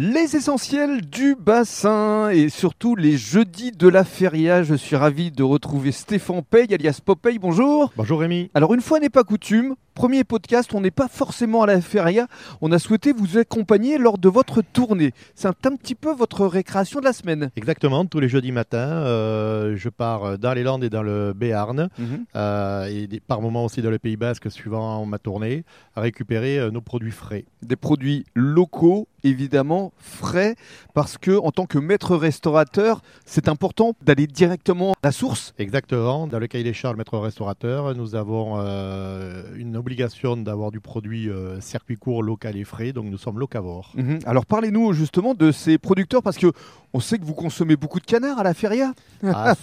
Les essentiels du bassin et surtout les jeudis de la feria. Je suis ravi de retrouver Stéphane Paye alias Popeye. Bonjour. Bonjour Rémi. Alors une fois n'est pas coutume, premier podcast, on n'est pas forcément à la feria. On a souhaité vous accompagner lors de votre tournée. C'est un, un petit peu votre récréation de la semaine. Exactement, tous les jeudis matins, euh, je pars dans les Landes et dans le Béarn, Mhm. euh, et par moments aussi dans le Pays Basque, suivant ma tournée, à récupérer euh, nos produits frais. Des produits locaux, évidemment frais, parce que en tant que maître restaurateur, c'est important d'aller directement à la source. Exactement, dans le cahier des charges maître restaurateur, nous avons euh, une obligation d'avoir du produit euh, circuit court, local et frais, donc nous sommes locavores. Mhm. Alors parlez-nous justement de ces producteurs parce que on sait que vous consommez beaucoup de canards à la feria. Ah,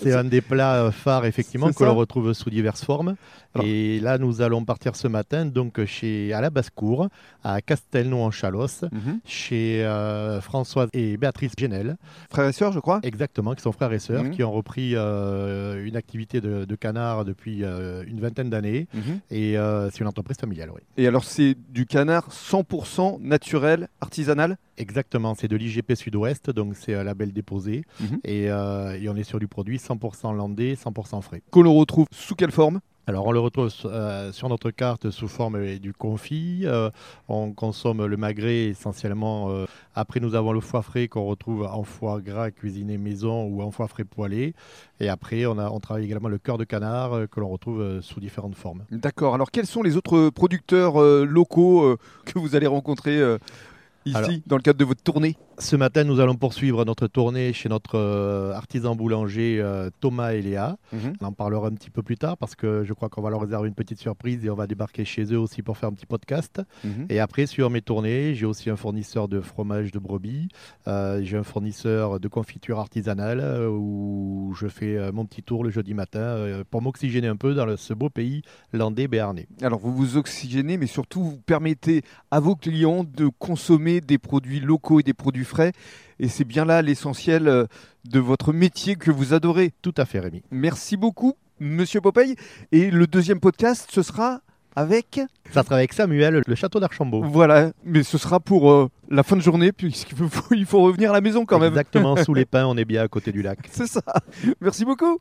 c'est un des plats euh, phares effectivement que l'on retrouve sous diverses formes. Alors- Et là, nous allons partir ce matin donc chez à la Basse-Cour, à Castelnau en Chalosse, chez euh, Françoise et Béatrice Genel, Frères et sœurs, je crois. exactement, qui sont frères et sœurs, Mhm. qui ont repris euh, une activité de, de canard depuis une vingtaine d'années. Et euh, c'est une entreprise familiale, oui. Et alors c'est du canard 100% naturel, artisanal? Exactement, c'est de l'IGP Sud-Ouest, donc c'est un label déposé. Mhm. Et, euh, et on est sur du produit 100% landais, 100% frais. Que l'on retrouve sous quelle forme? Alors on le retrouve euh, sur notre carte sous forme euh, du confit. Euh, on consomme le magret essentiellement. euh, après nous avons le foie frais qu'on retrouve en foie gras cuisiné maison ou en foie frais poêlé. Et après on, a, on travaille également le cœur de canard que l'on retrouve sous différentes formes. D'accord. Alors quels sont les autres producteurs locaux que vous allez rencontrer ici Alors- dans le cadre de votre tournée? Ce matin nous allons poursuivre notre tournée chez notre euh, artisan boulanger euh, Thomas et Léa. On en parlera un petit peu plus tard parce que je crois qu'on va leur réserver une petite surprise et on va débarquer chez eux aussi pour faire un petit podcast. Mhm. Et après, sur mes tournées, j'ai aussi un fournisseur de fromage de brebis. Euh, j'ai un fournisseur de confiture artisanale où je fais mon petit tour le jeudi matin pour m'oxygéner un peu dans le- ce beau pays landais béarnais. Alors vous vous oxygénez, mais surtout vous permettez à vos clients de consommer des produits locaux et des produits frais. Et c'est bien là l'essentiel euh, de votre métier que vous adorez. Tout à fait, Rémi. Merci beaucoup, Monsieur Popeye. Et le deuxième podcast, ce sera avec... Ça sera avec Samuel, le château d'Archambault. Voilà, mais ce sera pour euh, la fin de journée, puisqu'il faut, il faut revenir à la maison quand même. Exactement, sous les pins, on est bien à côté du lac. C'est ça. Merci beaucoup.